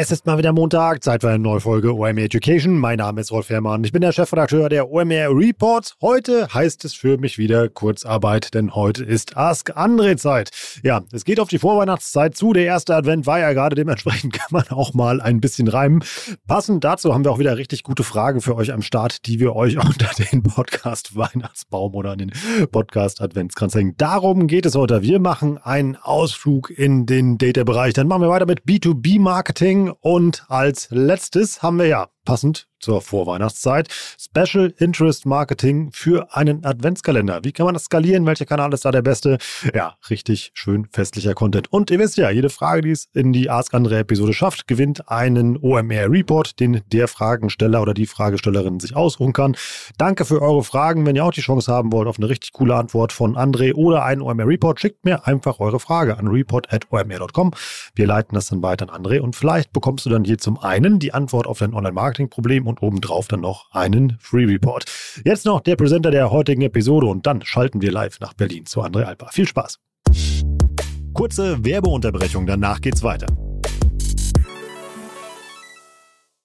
Es ist mal wieder Montag, Zeit für eine neue Folge OMR Education. Mein Name ist Rolf Herrmann. Ich bin der Chefredakteur der OMR Reports. Heute heißt es für mich wieder Kurzarbeit, denn heute ist Ask Andre Zeit. Ja, es geht auf die Vorweihnachtszeit zu. Der erste Advent war ja gerade, dementsprechend kann man auch mal ein bisschen reimen. Passend dazu haben wir auch wieder richtig gute Fragen für euch am Start, die wir euch unter den Podcast Weihnachtsbaum oder an den Podcast Adventskranz hängen. Darum geht es heute. Wir machen einen Ausflug in den Data-Bereich. Dann machen wir weiter mit B2B-Marketing. Und als letztes haben wir ja passend zur Vorweihnachtszeit. Special Interest Marketing für einen Adventskalender. Wie kann man das skalieren? Welcher Kanal ist da der beste? Ja, richtig schön festlicher Content. Und ihr wisst ja, jede Frage, die es in die Ask Andre Episode schafft, gewinnt einen OMR Report, den der Fragensteller oder die Fragestellerin sich ausruhen kann. Danke für eure Fragen. Wenn ihr auch die Chance haben wollt auf eine richtig coole Antwort von André oder einen OMR Report, schickt mir einfach eure Frage an report.omr.com. Wir leiten das dann weiter an André und vielleicht bekommst du dann hier zum einen die Antwort auf dein Online-Marketing-Problem und obendrauf dann noch einen Free Report. Jetzt noch der Präsenter der heutigen Episode und dann schalten wir live nach Berlin zu André Alpa. Viel Spaß! Kurze Werbeunterbrechung, danach geht's weiter.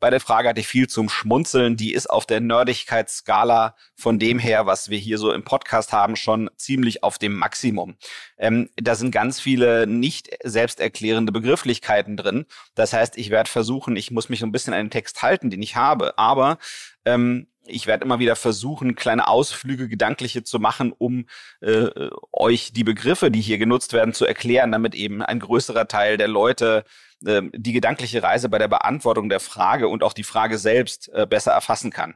Bei der Frage hatte ich viel zum Schmunzeln. Die ist auf der Nerdigkeitsskala von dem her, was wir hier so im Podcast haben, schon ziemlich auf dem Maximum. Ähm, da sind ganz viele nicht selbsterklärende Begrifflichkeiten drin. Das heißt, ich werde versuchen, ich muss mich so ein bisschen an den Text halten, den ich habe, aber ähm, ich werde immer wieder versuchen, kleine Ausflüge, gedankliche zu machen, um äh, euch die Begriffe, die hier genutzt werden, zu erklären, damit eben ein größerer Teil der Leute äh, die gedankliche Reise bei der Beantwortung der Frage und auch die Frage selbst äh, besser erfassen kann.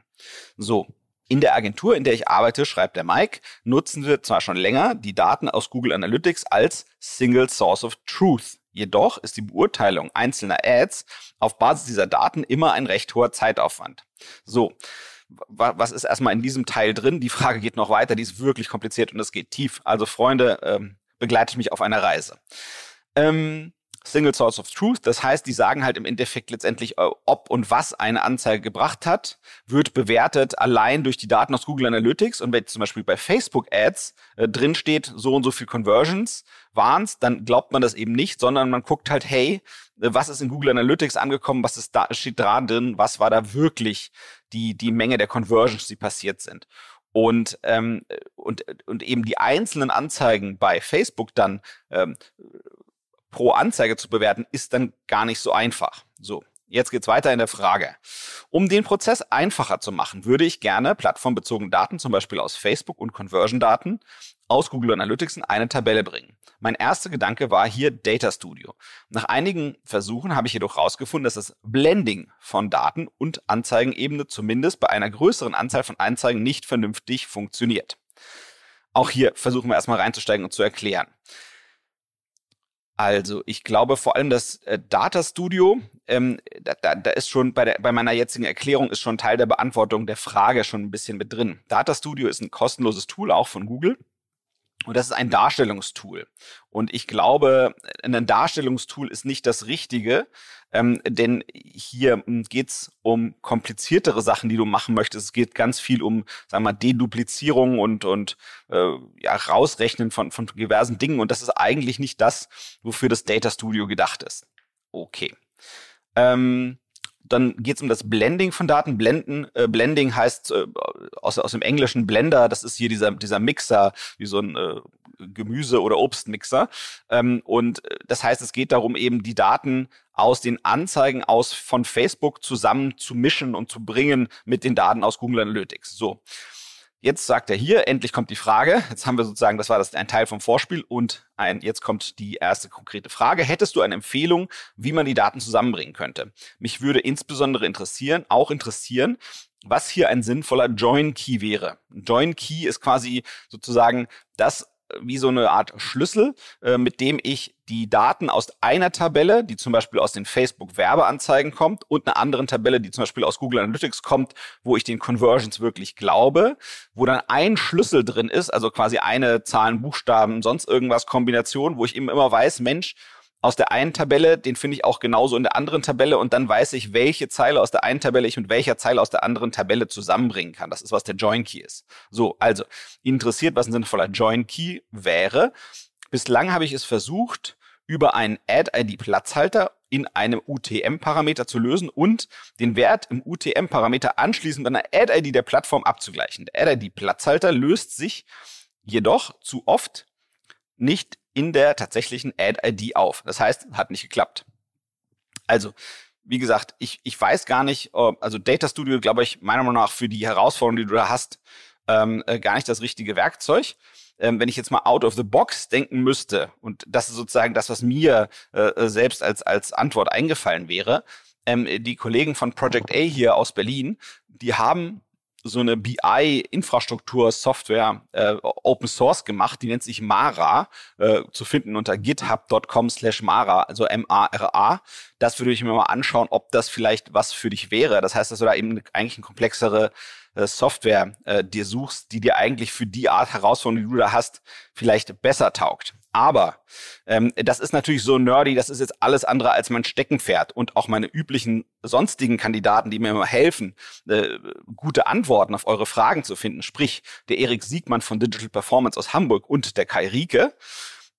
So. In der Agentur, in der ich arbeite, schreibt der Mike, nutzen wir zwar schon länger die Daten aus Google Analytics als Single Source of Truth. Jedoch ist die Beurteilung einzelner Ads auf Basis dieser Daten immer ein recht hoher Zeitaufwand. So was ist erstmal in diesem Teil drin? Die Frage geht noch weiter, die ist wirklich kompliziert und es geht tief. Also Freunde, ähm, begleitet mich auf einer Reise. Ähm, Single Source of Truth. Das heißt, die sagen halt im Endeffekt letztendlich, äh, ob und was eine Anzeige gebracht hat, wird bewertet allein durch die Daten aus Google Analytics. Und wenn zum Beispiel bei Facebook Ads äh, drin steht, so und so viel Conversions waren's, dann glaubt man das eben nicht, sondern man guckt halt, hey, äh, was ist in Google Analytics angekommen, was ist da, steht drin, was war da wirklich die, die Menge der Conversions, die passiert sind. Und, ähm, und, und eben die einzelnen Anzeigen bei Facebook dann ähm, pro Anzeige zu bewerten, ist dann gar nicht so einfach. So. Jetzt geht's weiter in der Frage. Um den Prozess einfacher zu machen, würde ich gerne plattformbezogene Daten, zum Beispiel aus Facebook und Conversion-Daten, aus Google Analytics in eine Tabelle bringen. Mein erster Gedanke war hier Data Studio. Nach einigen Versuchen habe ich jedoch herausgefunden, dass das Blending von Daten und Anzeigenebene zumindest bei einer größeren Anzahl von Anzeigen nicht vernünftig funktioniert. Auch hier versuchen wir erstmal reinzusteigen und zu erklären. Also, ich glaube vor allem das äh, Data Studio, ähm, da, da, da ist schon bei, der, bei meiner jetzigen Erklärung ist schon Teil der Beantwortung der Frage schon ein bisschen mit drin. Data Studio ist ein kostenloses Tool auch von Google. Und das ist ein Darstellungstool. Und ich glaube, ein Darstellungstool ist nicht das Richtige, ähm, denn hier geht's um kompliziertere Sachen, die du machen möchtest. Es geht ganz viel um, sagen wir mal, Deduplizierung und, und äh, ja, Rausrechnen von, von diversen Dingen. Und das ist eigentlich nicht das, wofür das Data Studio gedacht ist. Okay. Ähm, Dann geht es um das Blending von Daten. Blenden, äh, Blending heißt äh, aus, aus dem englischen Blender, das ist hier dieser, dieser Mixer, wie so ein äh, Gemüse- oder Obstmixer. Ähm, und äh, das heißt, es geht darum, eben die Daten aus den Anzeigen aus von Facebook zusammen zu mischen und zu bringen mit den Daten aus Google Analytics. So. Jetzt sagt er hier, endlich kommt die Frage. Jetzt haben wir sozusagen, das war das ein Teil vom Vorspiel und ein, jetzt kommt die erste konkrete Frage. Hättest du eine Empfehlung, wie man die Daten zusammenbringen könnte? Mich würde insbesondere interessieren, auch interessieren, was hier ein sinnvoller Join Key wäre. Join Key ist quasi sozusagen das wie so eine Art Schlüssel, äh, mit dem ich die Daten aus einer Tabelle, die zum Beispiel aus den Facebook-Werbeanzeigen kommt, und einer anderen Tabelle, die zum Beispiel aus Google Analytics kommt, wo ich den Conversions wirklich glaube, wo dann ein Schlüssel drin ist, also quasi eine Zahlen, Buchstaben, sonst irgendwas Kombination, wo ich eben immer weiß, Mensch, aus der einen Tabelle, den finde ich auch genauso in der anderen Tabelle und dann weiß ich, welche Zeile aus der einen Tabelle ich mit welcher Zeile aus der anderen Tabelle zusammenbringen kann. Das ist, was der Join Key ist. So, also, interessiert, was ein sinnvoller Join Key wäre. Bislang habe ich es versucht, über einen Add-ID-Platzhalter in einem UTM-Parameter zu lösen und den Wert im UTM-Parameter anschließend an der Add-ID der Plattform abzugleichen. Der Add-ID-Platzhalter löst sich jedoch zu oft nicht in der tatsächlichen Ad-ID auf. Das heißt, hat nicht geklappt. Also, wie gesagt, ich, ich weiß gar nicht, also Data Studio, glaube ich, meiner Meinung nach für die Herausforderung, die du da hast, ähm, äh, gar nicht das richtige Werkzeug. Ähm, wenn ich jetzt mal out of the box denken müsste, und das ist sozusagen das, was mir äh, äh selbst als, als Antwort eingefallen wäre, ähm, die Kollegen von Project A hier aus Berlin, die haben so eine BI-Infrastruktur-Software äh, Open Source gemacht, die nennt sich Mara, äh, zu finden unter github.com slash Mara, also M-A-R-A. Das würde ich mir mal anschauen, ob das vielleicht was für dich wäre. Das heißt, dass du da eben eigentlich eine komplexere äh, Software äh, dir suchst, die dir eigentlich für die Art Herausforderung, die du da hast, vielleicht besser taugt. Aber ähm, das ist natürlich so nerdy, das ist jetzt alles andere als mein Steckenpferd und auch meine üblichen sonstigen Kandidaten, die mir immer helfen, äh, gute Antworten auf eure Fragen zu finden. Sprich, der Erik Siegmann von Digital Performance aus Hamburg und der Kai Rieke,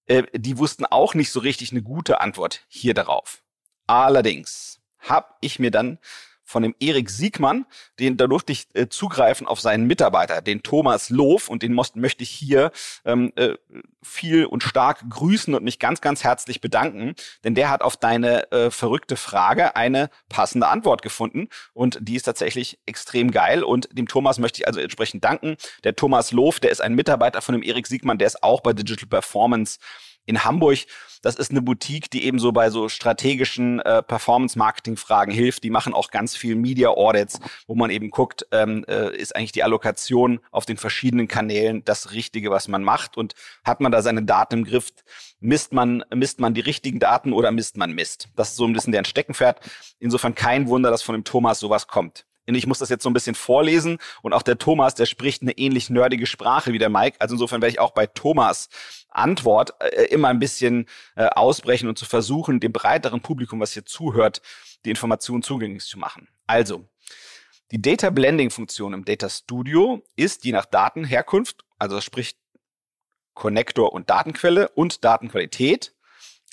äh, die wussten auch nicht so richtig eine gute Antwort hier darauf. Allerdings habe ich mir dann von dem Erik Siegmann, den da durfte ich äh, zugreifen auf seinen Mitarbeiter, den Thomas Loof und den most, möchte ich hier ähm, äh, viel und stark grüßen und mich ganz, ganz herzlich bedanken, denn der hat auf deine äh, verrückte Frage eine passende Antwort gefunden und die ist tatsächlich extrem geil und dem Thomas möchte ich also entsprechend danken. Der Thomas Loof, der ist ein Mitarbeiter von dem Erik Siegmann, der ist auch bei Digital Performance in Hamburg. Das ist eine Boutique, die eben so bei so strategischen äh, Performance-Marketing-Fragen hilft. Die machen auch ganz viel Media-Audits, wo man eben guckt, ähm, äh, ist eigentlich die Allokation auf den verschiedenen Kanälen das Richtige, was man macht und hat man da seine Daten im Griff? Misst man, misst man die richtigen Daten oder misst man Mist? Das ist so ein bisschen deren Steckenpferd. Insofern kein Wunder, dass von dem Thomas sowas kommt. Ich muss das jetzt so ein bisschen vorlesen und auch der Thomas, der spricht eine ähnlich nerdige Sprache wie der Mike. Also insofern werde ich auch bei Thomas Antwort äh, immer ein bisschen äh, ausbrechen und zu versuchen, dem breiteren Publikum, was hier zuhört, die Informationen zugänglich zu machen. Also, die Data Blending Funktion im Data Studio ist je nach Datenherkunft, also sprich Connector und Datenquelle und Datenqualität,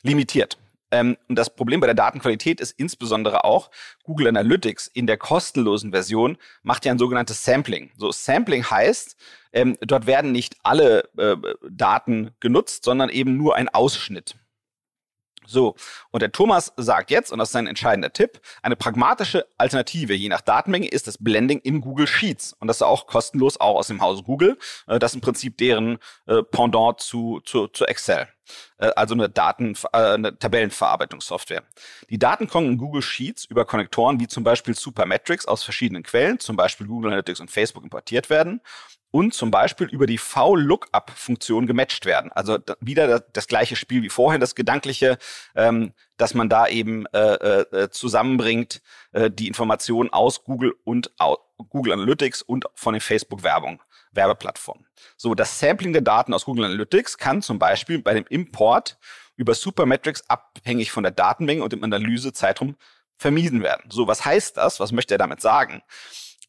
limitiert. Ähm, und das Problem bei der Datenqualität ist insbesondere auch, Google Analytics in der kostenlosen Version macht ja ein sogenanntes Sampling. So Sampling heißt, ähm, dort werden nicht alle äh, Daten genutzt, sondern eben nur ein Ausschnitt. So, und der Thomas sagt jetzt, und das ist ein entscheidender Tipp, eine pragmatische Alternative je nach Datenmenge ist das Blending in Google Sheets. Und das ist auch kostenlos, auch aus dem Hause Google. Äh, das ist im Prinzip deren äh, Pendant zu, zu, zu Excel. Äh, also eine, Daten, eine Tabellenverarbeitungssoftware. Die Daten kommen in Google Sheets über Konnektoren wie zum Beispiel Supermetrics aus verschiedenen Quellen, zum Beispiel Google Analytics und Facebook importiert werden und zum Beispiel über die V-Lookup-Funktion gematcht werden. Also wieder das, das, gleiche Spiel wie vorhin, das Gedankliche, ähm, dass man da eben äh, äh, zusammenbringt äh, die Informationen aus Google und aus Google Analytics und von den Facebook-Werbung. Werbeplattformen. So, das Sampling der Daten aus Google Analytics kann zum Beispiel bei dem Import über Supermetrics abhängig von der Datenmenge und dem Analysezeitraum vermieden werden. So, was heißt das? Was möchte er damit sagen?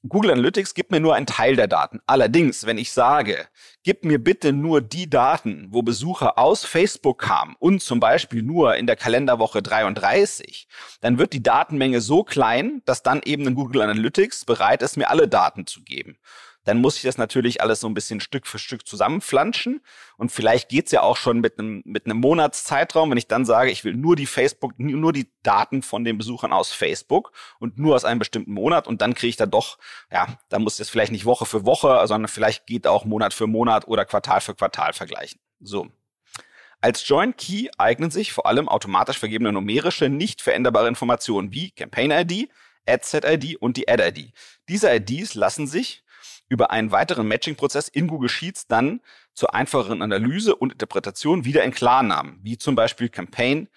Google Analytics gibt mir nur einen Teil der Daten. Allerdings, wenn ich sage, gib mir bitte nur die Daten, wo Besucher aus Facebook kamen und zum Beispiel nur in der Kalenderwoche 33, dann wird die Datenmenge so klein, dass dann eben ein Google Analytics bereit ist, mir alle Daten zu geben dann muss ich das natürlich alles so ein bisschen Stück für Stück zusammenflanschen. Und vielleicht geht's ja auch schon mit einem, mit einem Monatszeitraum, wenn ich dann sage, ich will nur die Facebook, nur die Daten von den Besuchern aus Facebook und nur aus einem bestimmten Monat und dann kriege ich da doch, ja, da muss ich das vielleicht nicht Woche für Woche, sondern vielleicht geht auch Monat für Monat oder Quartal für Quartal vergleichen. So. Als Joint Key eignen sich vor allem automatisch vergebene numerische, nicht veränderbare Informationen wie Campaign ID, Ad-Set ID und die Ad-ID. Diese IDs lassen sich über einen weiteren Matching-Prozess in Google Sheets dann zur einfacheren Analyse und Interpretation wieder in Klarnamen, wie zum Beispiel Campaign,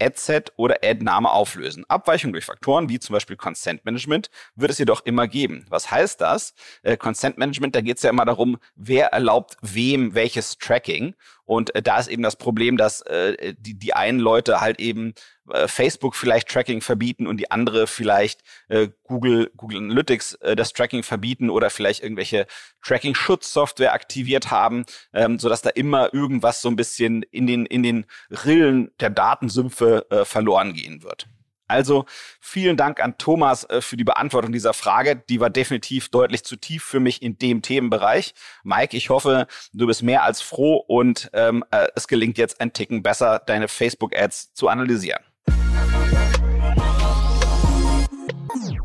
Ad-Set oder Ad-Name auflösen. Abweichungen durch Faktoren wie zum Beispiel Consent Management wird es jedoch immer geben. Was heißt das? Äh, Consent Management, da geht es ja immer darum, wer erlaubt wem welches Tracking. Und äh, da ist eben das Problem, dass äh, die, die einen Leute halt eben äh, Facebook vielleicht Tracking verbieten und die andere vielleicht äh, Google, Google Analytics äh, das Tracking verbieten oder vielleicht irgendwelche Tracking-Schutzsoftware aktiviert haben, ähm, sodass da immer irgendwas so ein bisschen in den, in den Rillen der Datensümpfe äh, verloren gehen wird. Also vielen Dank an Thomas äh, für die Beantwortung dieser Frage. Die war definitiv deutlich zu tief für mich in dem Themenbereich. Mike, ich hoffe, du bist mehr als froh und ähm, äh, es gelingt jetzt ein Ticken besser, deine Facebook-Ads zu analysieren.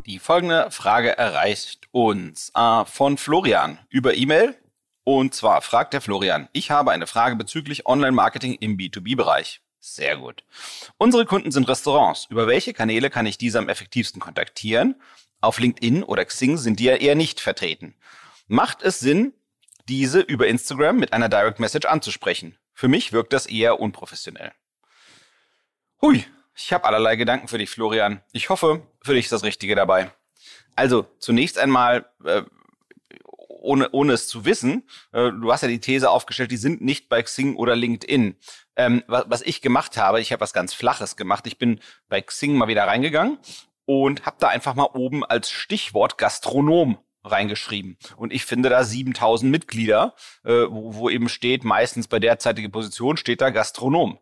Die folgende Frage erreicht uns äh, von Florian über E-Mail. Und zwar fragt der Florian, ich habe eine Frage bezüglich Online-Marketing im B2B-Bereich. Sehr gut. Unsere Kunden sind Restaurants. Über welche Kanäle kann ich diese am effektivsten kontaktieren? Auf LinkedIn oder Xing sind die ja eher nicht vertreten. Macht es Sinn, diese über Instagram mit einer Direct Message anzusprechen? Für mich wirkt das eher unprofessionell. Hui, ich habe allerlei Gedanken für dich, Florian. Ich hoffe, für dich ist das Richtige dabei. Also, zunächst einmal, äh, ohne, ohne es zu wissen, äh, du hast ja die These aufgestellt, die sind nicht bei Xing oder LinkedIn. Ähm, was, was ich gemacht habe, ich habe was ganz Flaches gemacht. Ich bin bei Xing mal wieder reingegangen und habe da einfach mal oben als Stichwort Gastronom reingeschrieben. Und ich finde da 7000 Mitglieder, äh, wo, wo eben steht, meistens bei derzeitigen Position steht da Gastronom.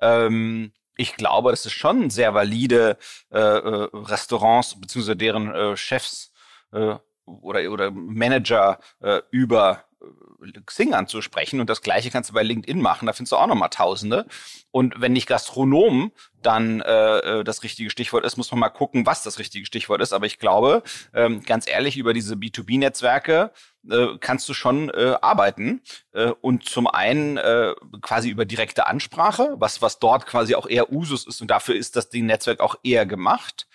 Ähm, ich glaube, das ist schon sehr valide äh, äh, Restaurants beziehungsweise deren äh, Chefs äh, oder, oder Manager äh, über äh, Xing anzusprechen. Und das gleiche kannst du bei LinkedIn machen. Da findest du auch nochmal Tausende. Und wenn nicht Gastronom dann äh, äh, das richtige Stichwort ist, muss man mal gucken, was das richtige Stichwort ist. Aber ich glaube, ähm, ganz ehrlich, über diese B2B-Netzwerke äh, kannst du schon äh, arbeiten. Äh, und zum einen äh, quasi über direkte Ansprache, was, was dort quasi auch eher Usus ist. Und dafür ist das Ding Netzwerk auch eher gemacht.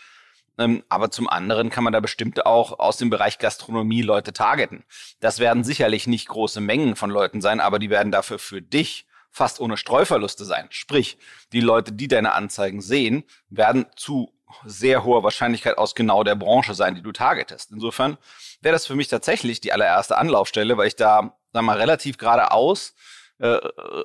Ähm, aber zum anderen kann man da bestimmt auch aus dem Bereich Gastronomie Leute targeten. Das werden sicherlich nicht große Mengen von Leuten sein, aber die werden dafür für dich fast ohne Streuverluste sein. Sprich, die Leute, die deine Anzeigen sehen, werden zu sehr hoher Wahrscheinlichkeit aus genau der Branche sein, die du targetest. Insofern wäre das für mich tatsächlich die allererste Anlaufstelle, weil ich da, sag mal, relativ geradeaus, äh, äh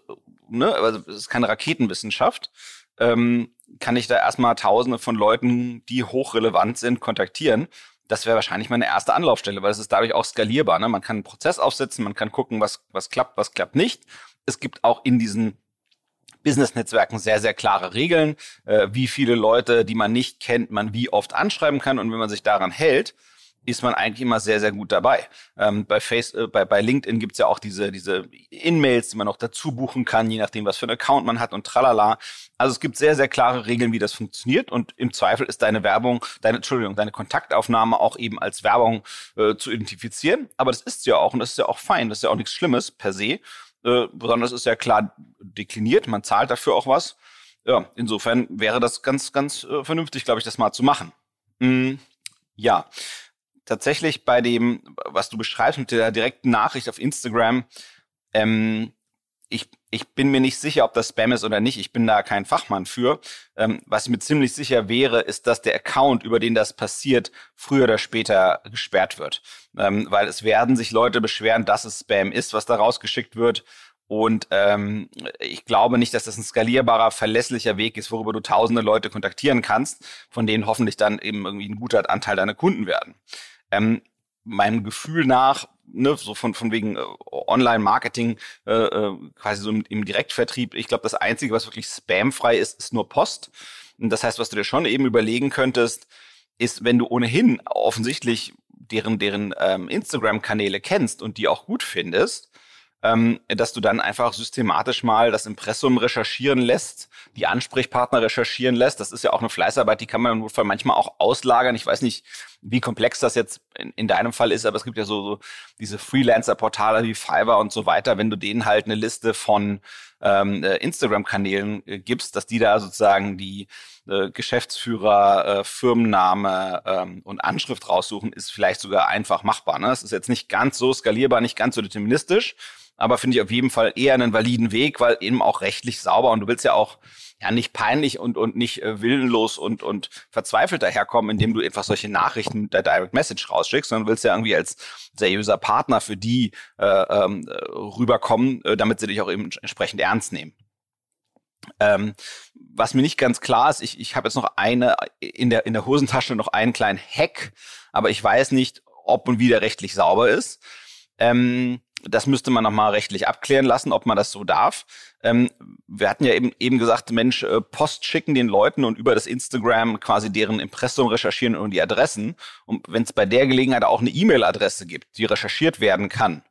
ne, also es ist keine Raketenwissenschaft, ähm, kann ich da erstmal tausende von Leuten, die hochrelevant sind, kontaktieren. Das wäre wahrscheinlich meine erste Anlaufstelle, weil es ist dadurch auch skalierbar. Ne? Man kann einen Prozess aufsetzen, man kann gucken, was, was klappt, was klappt nicht. Es gibt auch in diesen Business-Netzwerken sehr, sehr klare Regeln, äh, wie viele Leute, die man nicht kennt, man wie oft anschreiben kann. Und wenn man sich daran hält, ist man eigentlich immer sehr, sehr gut dabei. Ähm, bei, Face, äh, bei, bei LinkedIn gibt's ja auch diese, diese In-Mails, die man noch dazu buchen kann, je nachdem, was für einen Account man hat und tralala. Also es gibt sehr, sehr klare Regeln, wie das funktioniert. Und im Zweifel ist deine Werbung, deine, Entschuldigung, deine Kontaktaufnahme auch eben als Werbung äh, zu identifizieren. Aber das ist ja auch, und das ist ja auch fein, das ist ja auch nichts Schlimmes per se, äh, sondern ist ja klar dekliniert, man zahlt dafür auch was. Ja, insofern wäre das ganz, ganz äh, vernünftig, glaube ich, das mal zu machen. Mm, ja, tatsächlich bei dem, was du beschreibst mit der direkten Nachricht auf Instagram, ähm, ich, ich bin mir nicht sicher, ob das Spam ist oder nicht. Ich bin da kein Fachmann für. Ähm, was mir ziemlich sicher wäre, ist, dass der Account, über den das passiert, früher oder später gesperrt wird. Ähm, weil es werden sich Leute beschweren, dass es Spam ist, was da rausgeschickt wird. Und ähm, ich glaube nicht, dass das ein skalierbarer, verlässlicher Weg ist, worüber du tausende Leute kontaktieren kannst, von denen hoffentlich dann eben irgendwie ein guter Anteil deiner Kunden werden. Ähm, meinem Gefühl nach, ne, so von, von wegen äh, Online-Marketing, äh, äh, quasi so im, im Direktvertrieb, ich glaube, das Einzige, was wirklich spamfrei ist, ist nur Post. Und das heißt, was du dir schon eben überlegen könntest, ist, wenn du ohnehin offensichtlich deren, deren ähm, Instagram-Kanäle kennst und die auch gut findest, ähm, dass du dann einfach systematisch mal das Impressum recherchieren lässt, die Ansprechpartner recherchieren lässt. Das ist ja auch eine Fleißarbeit, die kann man im Notfall manchmal auch auslagern. Ich weiß nicht, wie komplex das jetzt in, in deinem Fall ist, aber es gibt ja so, so diese Freelancer-Portale wie Fiverr und so weiter. Wenn du denen halt eine Liste von ähm, äh, Instagram-Kanälen äh, gibst, dass die da sozusagen die äh, Geschäftsführer, äh, Firmenname ähm, und Anschrift raussuchen, ist vielleicht sogar einfach machbar. Ne? Es ist jetzt nicht ganz so skalierbar, nicht ganz so deterministisch, aber finde ich auf jeden Fall eher einen validen Weg, weil eben auch rechtlich sauber und du willst ja auch ja nicht peinlich und und nicht äh, willenlos und und verzweifelt daherkommen, indem du einfach solche Nachrichten der Direct Message rausschickst, sondern willst ja irgendwie als seriöser Partner für die äh, ähm, rüberkommen, äh, damit sie dich auch eben entsprechend ernst nehmen. Ähm, was mir nicht ganz klar ist, ich, ich habe jetzt noch eine in der in der Hosentasche noch einen kleinen Hack, aber ich weiß nicht, ob und wie der rechtlich sauber ist. Ähm, das müsste man nochmal rechtlich abklären lassen, ob man das so darf. Ähm, wir hatten ja eben, eben gesagt, Mensch, äh, Post schicken den Leuten und über das Instagram quasi deren Impressum recherchieren und die Adressen. Und wenn es bei der Gelegenheit auch eine E-Mail-Adresse gibt, die recherchiert werden kann,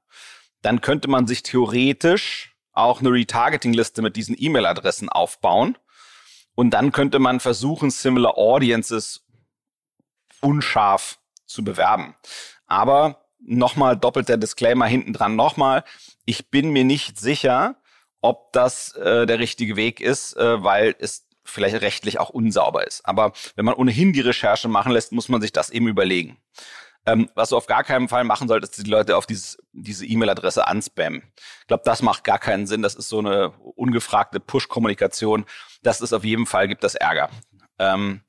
dann könnte man sich theoretisch auch eine Retargeting-Liste mit diesen E-Mail-Adressen aufbauen. Und dann könnte man versuchen, Similar Audiences unscharf zu bewerben. Aber nochmal doppelter Disclaimer hinten dran nochmal. Ich bin mir nicht sicher, ob das äh, der richtige Weg ist, äh, weil es vielleicht rechtlich auch unsauber ist. Aber wenn man ohnehin die Recherche machen lässt, muss man sich das eben überlegen. Ähm, was du auf gar keinen Fall machen solltest, die Leute auf dieses, diese E-Mail-Adresse anspammen. Ich glaube, das macht gar keinen Sinn. Das ist so eine ungefragte Push-Kommunikation. Das ist auf jeden Fall, gibt das Ärger. Ähm,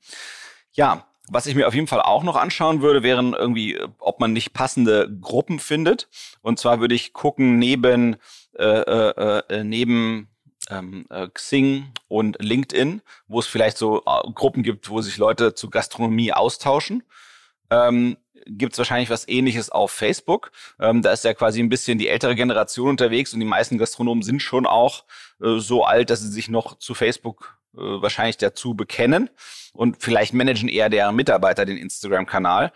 ja, was ich mir auf jeden Fall auch noch anschauen würde, wären irgendwie, ob man nicht passende Gruppen findet. Und zwar würde ich gucken neben äh, äh, äh, neben ähm, äh, Xing und LinkedIn, wo es vielleicht so äh, Gruppen gibt, wo sich Leute zu Gastronomie austauschen. Ähm, gibt es wahrscheinlich was ähnliches auf Facebook. Ähm, da ist ja quasi ein bisschen die ältere Generation unterwegs und die meisten Gastronomen sind schon auch äh, so alt, dass sie sich noch zu Facebook äh, wahrscheinlich dazu bekennen und vielleicht managen eher der Mitarbeiter den Instagram-Kanal.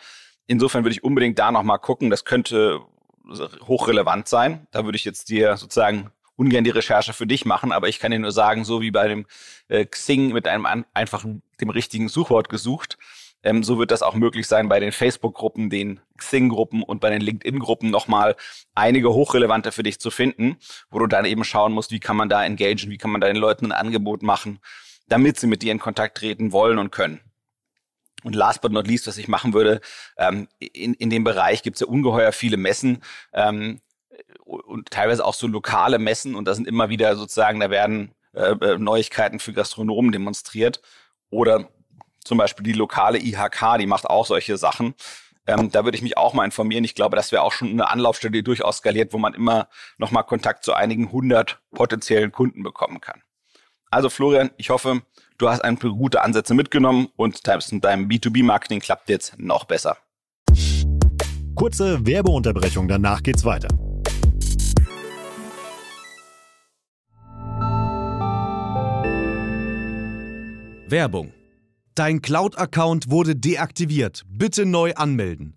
Insofern würde ich unbedingt da nochmal gucken. Das könnte hochrelevant sein. Da würde ich jetzt dir sozusagen ungern die Recherche für dich machen, aber ich kann dir nur sagen, so wie bei dem äh, Xing mit einem an, einfachen, dem richtigen Suchwort gesucht, ähm, so wird das auch möglich sein bei den Facebook-Gruppen, den Xing-Gruppen und bei den LinkedIn-Gruppen nochmal einige hochrelevante für dich zu finden, wo du dann eben schauen musst, wie kann man da engagen, wie kann man da den Leuten ein Angebot machen, damit sie mit dir in Kontakt treten wollen und können. Und last but not least, was ich machen würde, ähm, in, in dem Bereich gibt es ja ungeheuer viele Messen ähm, und teilweise auch so lokale Messen und da sind immer wieder sozusagen, da werden äh, äh Neuigkeiten für Gastronomen demonstriert oder zum Beispiel die lokale IHK, die macht auch solche Sachen. Ähm, da würde ich mich auch mal informieren. Ich glaube, das wäre auch schon eine Anlaufstelle, die durchaus skaliert, wo man immer noch mal Kontakt zu einigen hundert potenziellen Kunden bekommen kann. Also Florian, ich hoffe, du hast ein paar gute Ansätze mitgenommen und in deinem B2B-Marketing klappt jetzt noch besser. Kurze Werbeunterbrechung, danach geht's weiter. Werbung. Dein Cloud-Account wurde deaktiviert. Bitte neu anmelden.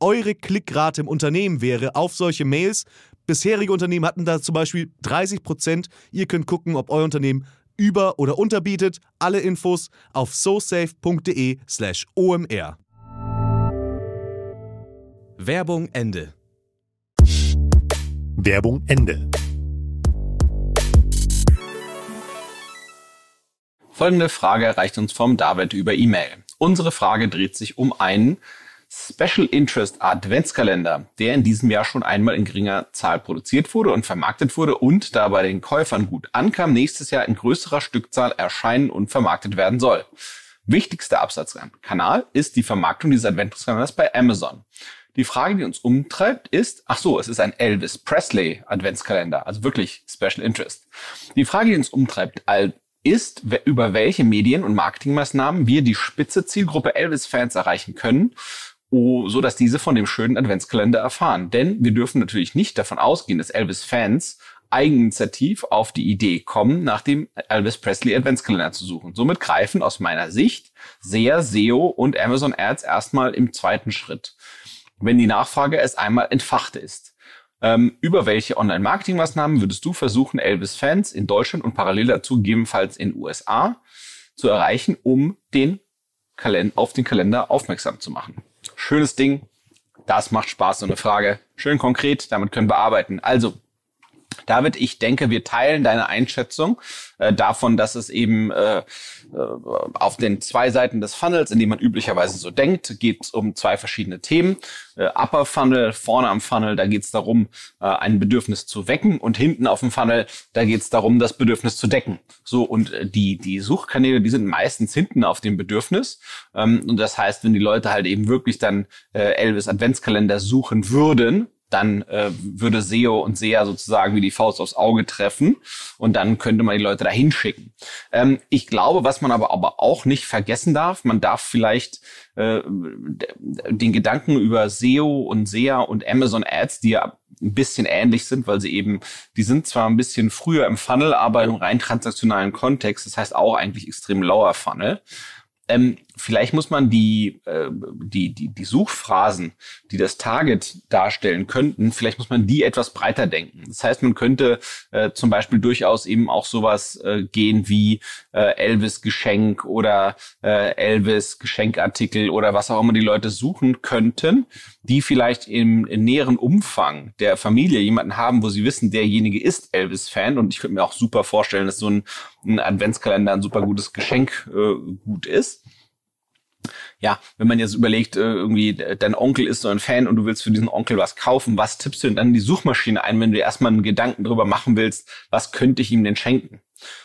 eure Klickrate im Unternehmen wäre auf solche Mails. Bisherige Unternehmen hatten da zum Beispiel 30 Prozent. Ihr könnt gucken, ob euer Unternehmen über- oder unterbietet. Alle Infos auf sosafe.de/slash omr. Werbung Ende. Werbung Ende. Folgende Frage erreicht uns vom David über E-Mail. Unsere Frage dreht sich um einen Special Interest Adventskalender, der in diesem Jahr schon einmal in geringer Zahl produziert wurde und vermarktet wurde und da bei den Käufern gut ankam, nächstes Jahr in größerer Stückzahl erscheinen und vermarktet werden soll. Wichtigster Absatzkanal ist die Vermarktung dieses Adventskalenders bei Amazon. Die Frage, die uns umtreibt, ist, ach so, es ist ein Elvis Presley Adventskalender, also wirklich Special Interest. Die Frage, die uns umtreibt, ist, über welche Medien- und Marketingmaßnahmen wir die spitze Zielgruppe Elvis-Fans erreichen können oh, so dass diese von dem schönen Adventskalender erfahren. Denn wir dürfen natürlich nicht davon ausgehen, dass Elvis-Fans eigeninitiativ auf die Idee kommen, nach dem Elvis Presley Adventskalender zu suchen. Somit greifen aus meiner Sicht sehr SEO und Amazon Ads erstmal im zweiten Schritt, wenn die Nachfrage erst einmal entfacht ist. Ähm, über welche Online-Marketing-Maßnahmen würdest du versuchen, Elvis-Fans in Deutschland und parallel dazu gegebenenfalls in USA zu erreichen, um den Kalend auf den Kalender aufmerksam zu machen? Schönes Ding. Das macht Spaß, so eine Frage. Schön konkret, damit können wir arbeiten. Also, David, ich denke, wir teilen deine Einschätzung äh, davon, dass es eben äh, äh, auf den zwei Seiten des Funnels, in dem man üblicherweise so denkt, geht es um zwei verschiedene Themen. Äh, Upper Funnel, vorne am Funnel, da geht es darum, äh, ein Bedürfnis zu wecken und hinten auf dem Funnel, da geht es darum, das Bedürfnis zu decken. So, und äh, die, die Suchkanäle, die sind meistens hinten auf dem Bedürfnis. Ähm, und das heißt, wenn die Leute halt eben wirklich dann äh, Elvis Adventskalender suchen würden, dann äh, würde SEO und SEA sozusagen wie die Faust aufs Auge treffen und dann könnte man die Leute dahin schicken. Ähm, ich glaube, was man aber, aber auch nicht vergessen darf, man darf vielleicht äh, den Gedanken über SEO und SEA und Amazon Ads, die ja ein bisschen ähnlich sind, weil sie eben, die sind zwar ein bisschen früher im Funnel, aber im rein transaktionalen Kontext, das heißt auch eigentlich extrem lower Funnel. Ähm, vielleicht muss man die, äh, die, die, die Suchphrasen, die das Target darstellen könnten, vielleicht muss man die etwas breiter denken. Das heißt, man könnte äh, zum Beispiel durchaus eben auch sowas äh, gehen wie äh, Elvis Geschenk oder äh, Elvis Geschenkartikel oder was auch immer die Leute suchen könnten, die vielleicht im, im näheren Umfang der Familie jemanden haben, wo sie wissen, derjenige ist Elvis-Fan und ich könnte mir auch super vorstellen, dass so ein, ein Adventskalender ein super gutes Geschenk äh, gut ist ja, wenn man jetzt überlegt, äh, irgendwie dein Onkel ist so ein Fan und du willst für diesen Onkel was kaufen, was tippst du denn dann in die Suchmaschine ein, wenn du erstmal einen Gedanken darüber machen willst, was könnte ich ihm denn schenken?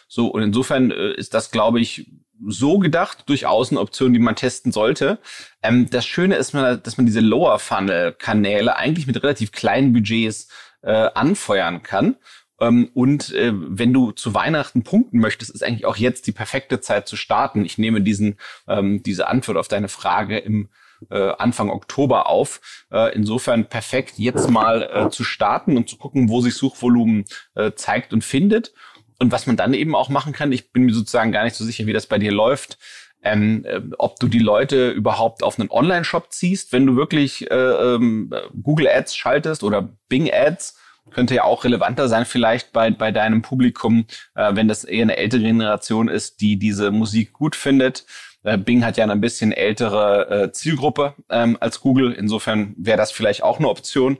So, und insofern äh, ist das, glaube ich, so gedacht, durchaus eine Option, die man testen sollte. Ähm, das Schöne ist, dass man diese Lower-Funnel-Kanäle eigentlich mit relativ kleinen Budgets äh, anfeuern kann und äh, wenn du zu Weihnachten punkten möchtest, ist eigentlich auch jetzt die perfekte Zeit zu starten. Ich nehme diesen, ähm, diese Antwort auf deine Frage im äh, Anfang Oktober auf. Äh, insofern perfekt, jetzt mal äh, zu starten und zu gucken, wo sich Suchvolumen äh, zeigt und findet. Und was man dann eben auch machen kann, ich bin mir sozusagen gar nicht so sicher, wie das bei dir läuft, ähm, äh, ob du die Leute überhaupt auf einen Online-Shop ziehst, wenn du wirklich äh, ähm, Google Ads schaltest oder Bing Ads könnte ja auch relevanter sein vielleicht bei, bei deinem Publikum, äh, wenn das eher eine ältere Generation ist, die diese Musik gut findet. Äh, Bing hat ja eine ein bisschen ältere äh, Zielgruppe ähm, als Google. Insofern wäre das vielleicht auch eine Option.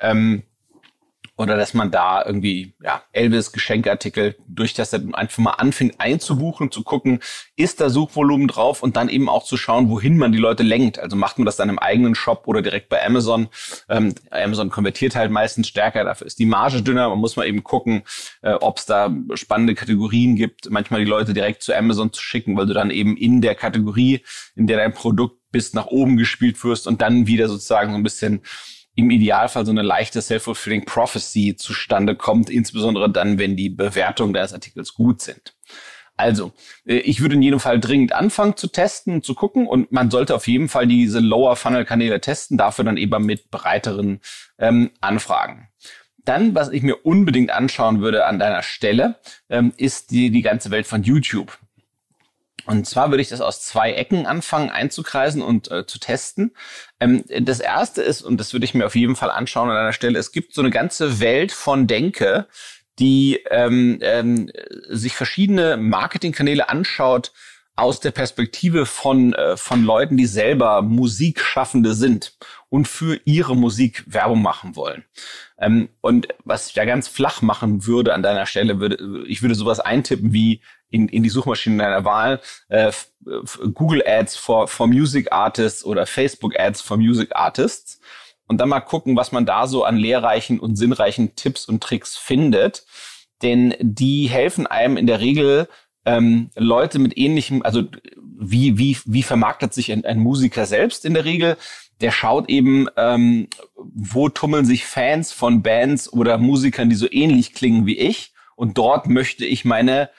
Ähm, oder dass man da irgendwie ja, Elvis Geschenkartikel durch das einfach mal anfängt einzubuchen, zu gucken, ist da Suchvolumen drauf und dann eben auch zu schauen, wohin man die Leute lenkt. Also macht man das dann im eigenen Shop oder direkt bei Amazon. Ähm, Amazon konvertiert halt meistens stärker, dafür ist die Marge dünner. Man muss mal eben gucken, äh, ob es da spannende Kategorien gibt, manchmal die Leute direkt zu Amazon zu schicken, weil du dann eben in der Kategorie, in der dein Produkt bist, nach oben gespielt wirst und dann wieder sozusagen so ein bisschen im Idealfall so eine leichte Self-Fulfilling Prophecy zustande kommt, insbesondere dann, wenn die Bewertungen deines Artikels gut sind. Also, äh, ich würde in jedem Fall dringend anfangen zu testen, zu gucken und man sollte auf jeden Fall diese Lower Funnel Kanäle testen, dafür dann eben mit breiteren ähm, Anfragen. Dann, was ich mir unbedingt anschauen würde an deiner Stelle, ähm, ist die, die ganze Welt von YouTube. Und zwar würde ich das aus zwei Ecken anfangen einzukreisen und äh, zu testen. Ähm, das erste ist, und das würde ich mir auf jeden Fall anschauen an einer Stelle, es gibt so eine ganze Welt von Denke, die ähm, ähm, sich verschiedene Marketingkanäle anschaut aus der Perspektive von, äh, von Leuten, die selber Musikschaffende sind und für ihre Musik Werbung machen wollen. Ähm, und was ich da ganz flach machen würde an deiner Stelle, würde, ich würde sowas eintippen wie in, in die Suchmaschine deiner Wahl, äh, Google Ads for, for Music Artists oder Facebook Ads for Music Artists und dann mal gucken, was man da so an lehrreichen und sinnreichen Tipps und Tricks findet. Denn die helfen einem in der Regel, ähm, Leute mit ähnlichem, also wie, wie, wie vermarktet sich ein, ein Musiker selbst in der Regel? Der schaut eben, ähm, wo tummeln sich Fans von Bands oder Musikern, die so ähnlich klingen wie ich. Und dort möchte ich meine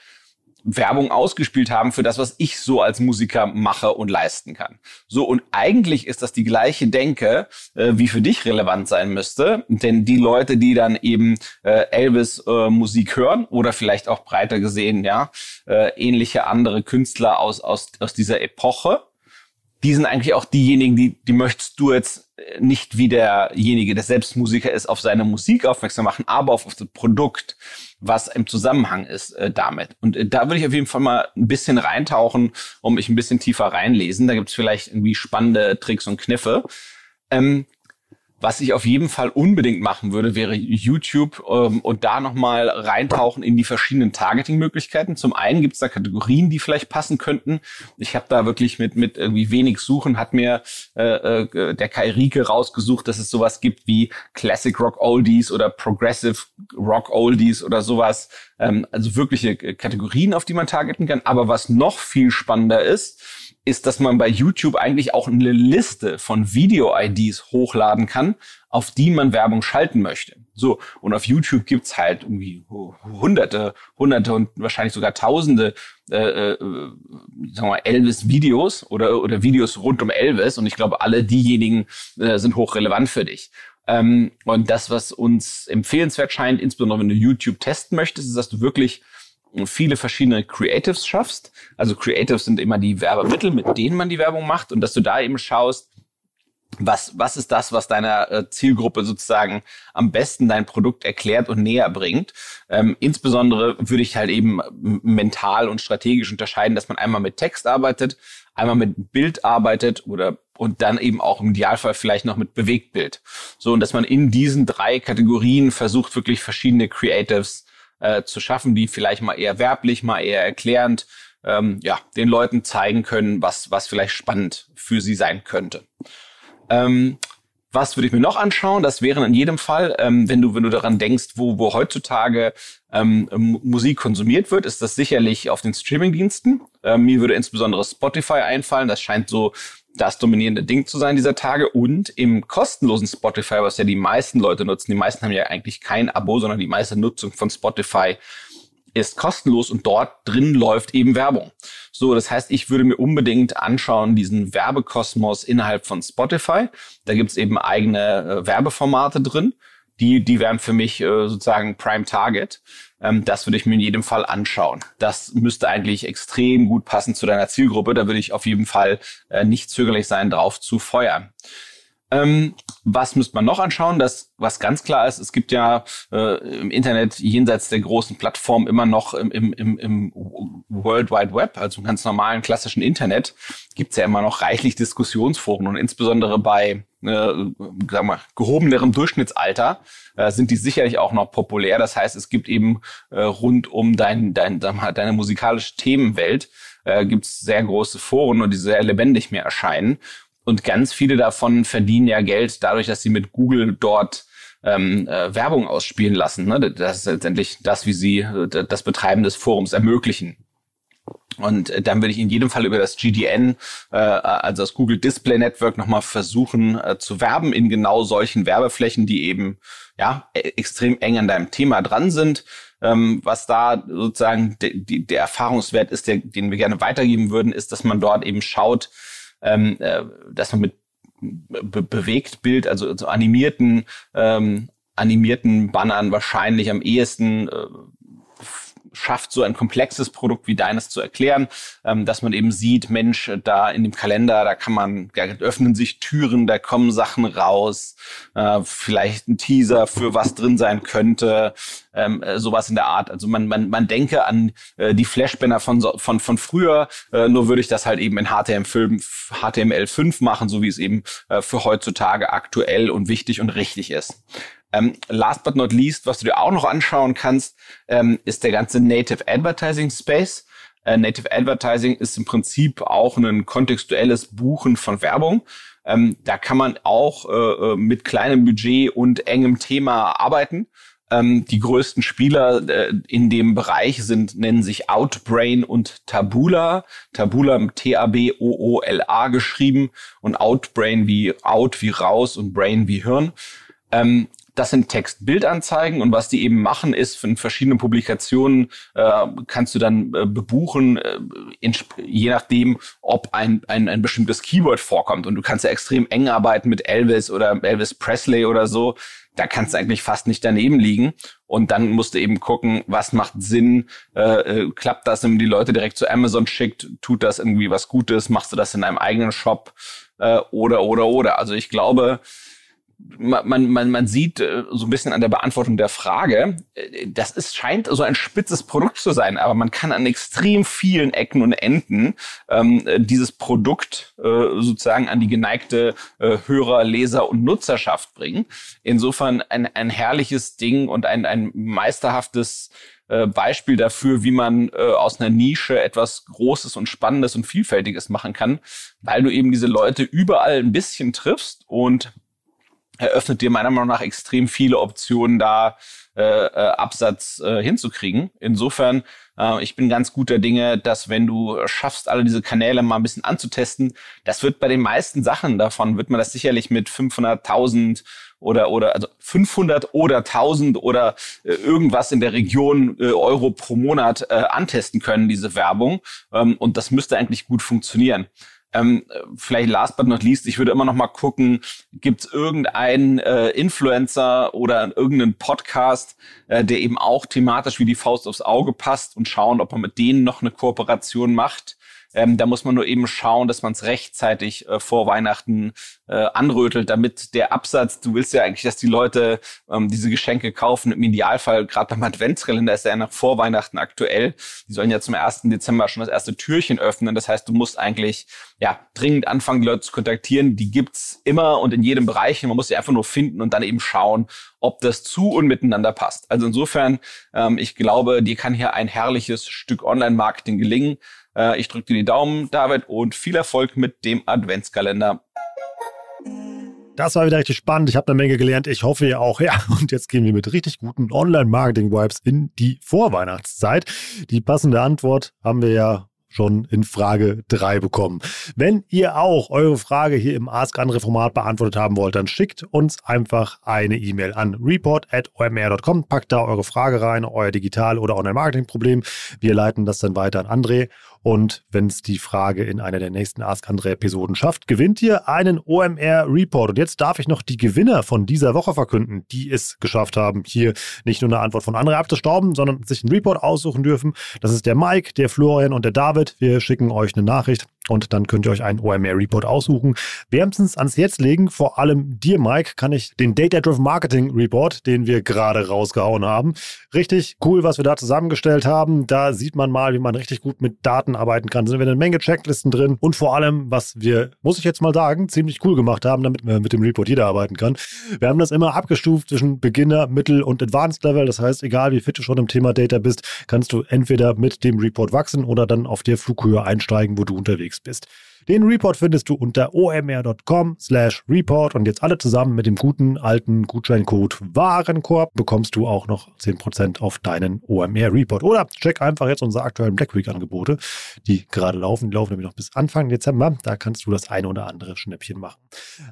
Werbung ausgespielt haben für das, was ich so als Musiker mache und leisten kann. So, und eigentlich ist das die gleiche Denke, äh, wie für dich relevant sein müsste. Denn die Leute, die dann eben äh, Elvis äh, Musik hören oder vielleicht auch breiter gesehen, ja, äh, ähnliche andere Künstler aus, aus, aus dieser Epoche, die sind eigentlich auch diejenigen, die, die möchtest du jetzt nicht wie derjenige, der selbst Musiker ist, auf seine Musik aufmerksam machen, aber auf, auf das Produkt was im Zusammenhang ist äh, damit. Und äh, da würde ich auf jeden Fall mal ein bisschen reintauchen und mich ein bisschen tiefer reinlesen. Da gibt es vielleicht irgendwie spannende Tricks und Kniffe. Ähm, was ich auf jeden Fall unbedingt machen würde, wäre YouTube ähm, und da nochmal reintauchen in die verschiedenen Targeting-Möglichkeiten. Zum einen gibt es da Kategorien, die vielleicht passen könnten. Ich habe da wirklich mit, mit irgendwie wenig Suchen, hat mir äh, äh, der Kai Rieke rausgesucht, dass es sowas gibt wie Classic Rock Oldies oder Progressive Rock Oldies oder sowas. Ähm, also wirkliche Kategorien, auf die man targeten kann. Aber was noch viel spannender ist, ist, dass man bei YouTube eigentlich auch eine Liste von Video-IDs hochladen kann, auf die man Werbung schalten möchte. So, und auf YouTube gibt's halt irgendwie hunderte, hunderte und wahrscheinlich sogar tausende, äh, äh, sagen wir Elvis-Videos oder, oder Videos rund um Elvis. Und ich glaube, alle diejenigen äh, sind hochrelevant für dich. Ähm, und das, was uns empfehlenswert scheint, insbesondere wenn du YouTube testen möchtest, ist, dass du wirklich viele verschiedene Creatives schaffst. Also Creatives sind immer die Werbemittel, mit denen man die Werbung macht und dass du da eben schaust, was, was ist das, was deiner äh, Zielgruppe sozusagen am besten dein Produkt erklärt und näher bringt. Ähm, insbesondere würde ich halt eben mental und strategisch unterscheiden, dass man einmal mit Text arbeitet, einmal mit Bild arbeitet oder und dann eben auch im Idealfall vielleicht noch mit Bewegtbild. So, und dass man in diesen drei Kategorien versucht, wirklich verschiedene Creatives äh, zu schaffen, die vielleicht mal eher werblich, mal eher erklärend, ähm, ja, den Leuten zeigen können, was, was vielleicht spannend für sie sein könnte. Ähm, was würde ich mir noch anschauen? Das wären in jedem Fall, ähm, wenn du wenn du daran denkst, wo wo heutzutage ähm, Musik konsumiert wird, ist das sicherlich auf den Streamingdiensten. Ähm, mir würde insbesondere Spotify einfallen. Das scheint so das dominierende Ding zu sein dieser Tage. Und im kostenlosen Spotify, was ja die meisten Leute nutzen, die meisten haben ja eigentlich kein Abo, sondern die meiste Nutzung von Spotify ist kostenlos und dort drin läuft eben Werbung. So, das heißt, ich würde mir unbedingt anschauen, diesen Werbekosmos innerhalb von Spotify. Da gibt's eben eigene äh, Werbeformate drin. Die, die wären für mich äh, sozusagen Prime Target. Ähm, das würde ich mir in jedem Fall anschauen. Das müsste eigentlich extrem gut passen zu deiner Zielgruppe. Da würde ich auf jeden Fall äh, nicht zögerlich sein, drauf zu feuern. Ähm, was müsste man noch anschauen? Das, was ganz klar ist, es gibt ja äh, im Internet jenseits der großen Plattformen immer noch im, im, im, World Wide Web, also im ganz normalen klassischen Internet, gibt es ja immer noch reichlich Diskussionsforen und insbesondere bei äh, sag mal, gehobenerem Durchschnittsalter äh, sind die sicherlich auch noch populär. Das heißt, es gibt eben äh, rund um dein, dein, deine musikalische Themenwelt äh, gibt es sehr große Foren und die sehr lebendig mehr erscheinen. Und ganz viele davon verdienen ja Geld dadurch, dass sie mit Google dort ähm, äh, Werbung ausspielen lassen. Ne? Das ist letztendlich das, wie sie äh, das Betreiben des Forums ermöglichen. Und äh, dann würde ich in jedem Fall über das GDN, äh, also das Google Display Network, nochmal versuchen äh, zu werben in genau solchen Werbeflächen, die eben ja e-, extrem eng an deinem Thema dran sind. Ähm, was da sozusagen de, de, der Erfahrungswert ist, der, den wir gerne weitergeben würden, ist, dass man dort eben schaut, ähm, äh, dass man mit be bewegt Bild, also so animierten, ähm, animierten Bannern wahrscheinlich am ehesten äh, schafft, so ein komplexes Produkt wie deines zu erklären, ähm, dass man eben sieht, Mensch, da in dem Kalender, da kann man, da öffnen sich Türen, da kommen Sachen raus, äh, vielleicht ein Teaser für was drin sein könnte, ähm, äh, sowas in der Art. Also man, man, man denke an äh, die Flashbanner von, von, von früher, äh, nur würde ich das halt eben in HTML5, HTML5 machen, so wie es eben äh, für heutzutage aktuell und wichtig und richtig ist. Ähm, last but not least, was du dir auch noch anschauen kannst, ähm, ist der ganze Native Advertising Space. Äh, Native Advertising ist im Prinzip auch ein kontextuelles Buchen von Werbung. Ähm, da kann man auch äh, äh mit kleinem Budget und engem Thema arbeiten. Ähm, die größten Spieler äh, in dem Bereich sind, nennen sich Outbrain und Tabula. Tabula T-A-B-O-O-L-A geschrieben und Outbrain wie Out wie raus und Brain wie Hirn. Ähm, das sind Text-Bild-Anzeigen und was die eben machen, ist von verschiedenen Publikationen äh, kannst du dann äh, bebuchen, äh, in, je nachdem, ob ein, ein, ein bestimmtes Keyword vorkommt. Und du kannst ja extrem eng arbeiten mit Elvis oder Elvis Presley oder so. Da kannst du eigentlich fast nicht daneben liegen. Und dann musst du eben gucken, was macht Sinn, äh, äh, klappt das, wenn man die Leute direkt zu Amazon schickt, tut das irgendwie was Gutes, machst du das in einem eigenen Shop äh, oder, oder, oder. Also ich glaube, man, man, man sieht äh, so ein bisschen an der Beantwortung der Frage, äh, das ist, scheint so ein spitzes Produkt zu sein, aber man kann an extrem vielen Ecken und Enden ähm, dieses Produkt äh, sozusagen an die geneigte äh, Hörer, Leser und Nutzerschaft bringen. Insofern ein, ein herrliches Ding und ein, ein meisterhaftes äh, Beispiel dafür, wie man äh, aus einer Nische etwas Großes und Spannendes und Vielfältiges machen kann, weil du eben diese Leute überall ein bisschen triffst und eröffnet dir meiner Meinung nach extrem viele Optionen, da äh, äh, Absatz äh, hinzukriegen. Insofern, äh, ich bin ganz guter Dinge, dass wenn du schaffst, alle diese Kanäle mal ein bisschen anzutesten, das wird bei den meisten Sachen davon, wird man das sicherlich mit 500.000 oder oder also 500 oder 1000 oder äh, irgendwas in der Region äh, Euro pro Monat äh, antesten können diese Werbung ähm, und das müsste eigentlich gut funktionieren. Ähm, vielleicht last but not least, ich würde immer noch mal gucken, gibt es irgendeinen äh, Influencer oder irgendeinen Podcast, äh, der eben auch thematisch wie die Faust aufs Auge passt und schauen, ob man mit denen noch eine Kooperation macht. Ähm, da muss man nur eben schauen, dass man es rechtzeitig äh, vor Weihnachten äh, anrötelt, damit der Absatz, du willst ja eigentlich, dass die Leute ähm, diese Geschenke kaufen. Im Idealfall, gerade beim Adventskalender ist er ja nach vor Weihnachten aktuell. Die sollen ja zum 1. Dezember schon das erste Türchen öffnen. Das heißt, du musst eigentlich ja dringend anfangen, die Leute zu kontaktieren. Die gibt's immer und in jedem Bereich. Man muss sie einfach nur finden und dann eben schauen, ob das zu und miteinander passt. Also insofern, ähm, ich glaube, dir kann hier ein herrliches Stück Online-Marketing gelingen. Äh, ich drücke dir die Daumen, David, und viel Erfolg mit dem Adventskalender. Das war wieder richtig spannend. Ich habe eine Menge gelernt. Ich hoffe ihr auch. Ja, und jetzt gehen wir mit richtig guten Online-Marketing-Vibes in die Vorweihnachtszeit. Die passende Antwort haben wir ja schon in Frage 3 bekommen. Wenn ihr auch eure Frage hier im Ask Andre Format beantwortet haben wollt, dann schickt uns einfach eine E-Mail an report.omr.com, packt da eure Frage rein, euer Digital- oder Online-Marketing-Problem. Wir leiten das dann weiter an André und wenn es die Frage in einer der nächsten Ask Andre Episoden schafft, gewinnt ihr einen OMR Report. Und jetzt darf ich noch die Gewinner von dieser Woche verkünden, die es geschafft haben, hier nicht nur eine Antwort von Andre abzustauben, sondern sich einen Report aussuchen dürfen. Das ist der Mike, der Florian und der David. Wir schicken euch eine Nachricht und dann könnt ihr euch einen OMR Report aussuchen. Wärmstens ans Herz legen, vor allem dir, Mike, kann ich den Data Driven Marketing Report, den wir gerade rausgehauen haben. Richtig cool, was wir da zusammengestellt haben. Da sieht man mal, wie man richtig gut mit Daten arbeiten kann. Sind wir eine Menge Checklisten drin und vor allem, was wir, muss ich jetzt mal sagen, ziemlich cool gemacht haben, damit man mit dem Report jeder arbeiten kann. Wir haben das immer abgestuft zwischen Beginner, Mittel und Advanced Level. Das heißt, egal wie fit du schon im Thema Data bist, kannst du entweder mit dem Report wachsen oder dann auf der Flughöhe einsteigen, wo du unterwegs bist. Den Report findest du unter omr.com slash report und jetzt alle zusammen mit dem guten alten Gutscheincode Warenkorb bekommst du auch noch 10% auf deinen OMR Report. Oder check einfach jetzt unsere aktuellen Black Week Angebote, die gerade laufen. Die laufen nämlich noch bis Anfang Dezember. Da kannst du das eine oder andere Schnäppchen machen.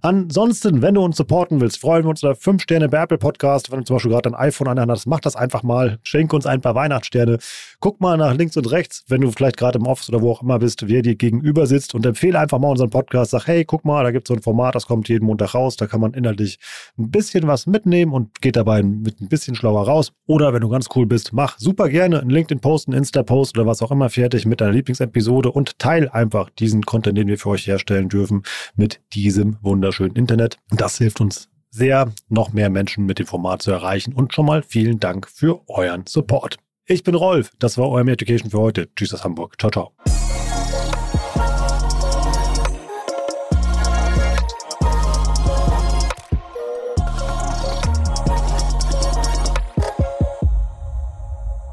Ansonsten, wenn du uns supporten willst, freuen wir uns über 5 Sterne bei Apple Podcast. Wenn du zum Beispiel gerade ein iPhone an hast, mach das einfach mal. Schenk uns ein paar Weihnachtssterne. Guck mal nach links und rechts, wenn du vielleicht gerade im Office oder wo auch immer bist, wer dir gegenüber sitzt und empfehle empfehle einfach mal unseren Podcast. Sag, hey, guck mal, da gibt es so ein Format, das kommt jeden Montag raus. Da kann man inhaltlich ein bisschen was mitnehmen und geht dabei mit ein bisschen schlauer raus. Oder wenn du ganz cool bist, mach super gerne einen LinkedIn-Post, einen Insta-Post oder was auch immer fertig mit deiner Lieblingsepisode und teil einfach diesen Content, den wir für euch herstellen dürfen, mit diesem wunderschönen Internet. Das hilft uns sehr, noch mehr Menschen mit dem Format zu erreichen. Und schon mal vielen Dank für euren Support. Ich bin Rolf, das war OM Education für heute. Tschüss aus Hamburg. Ciao, ciao.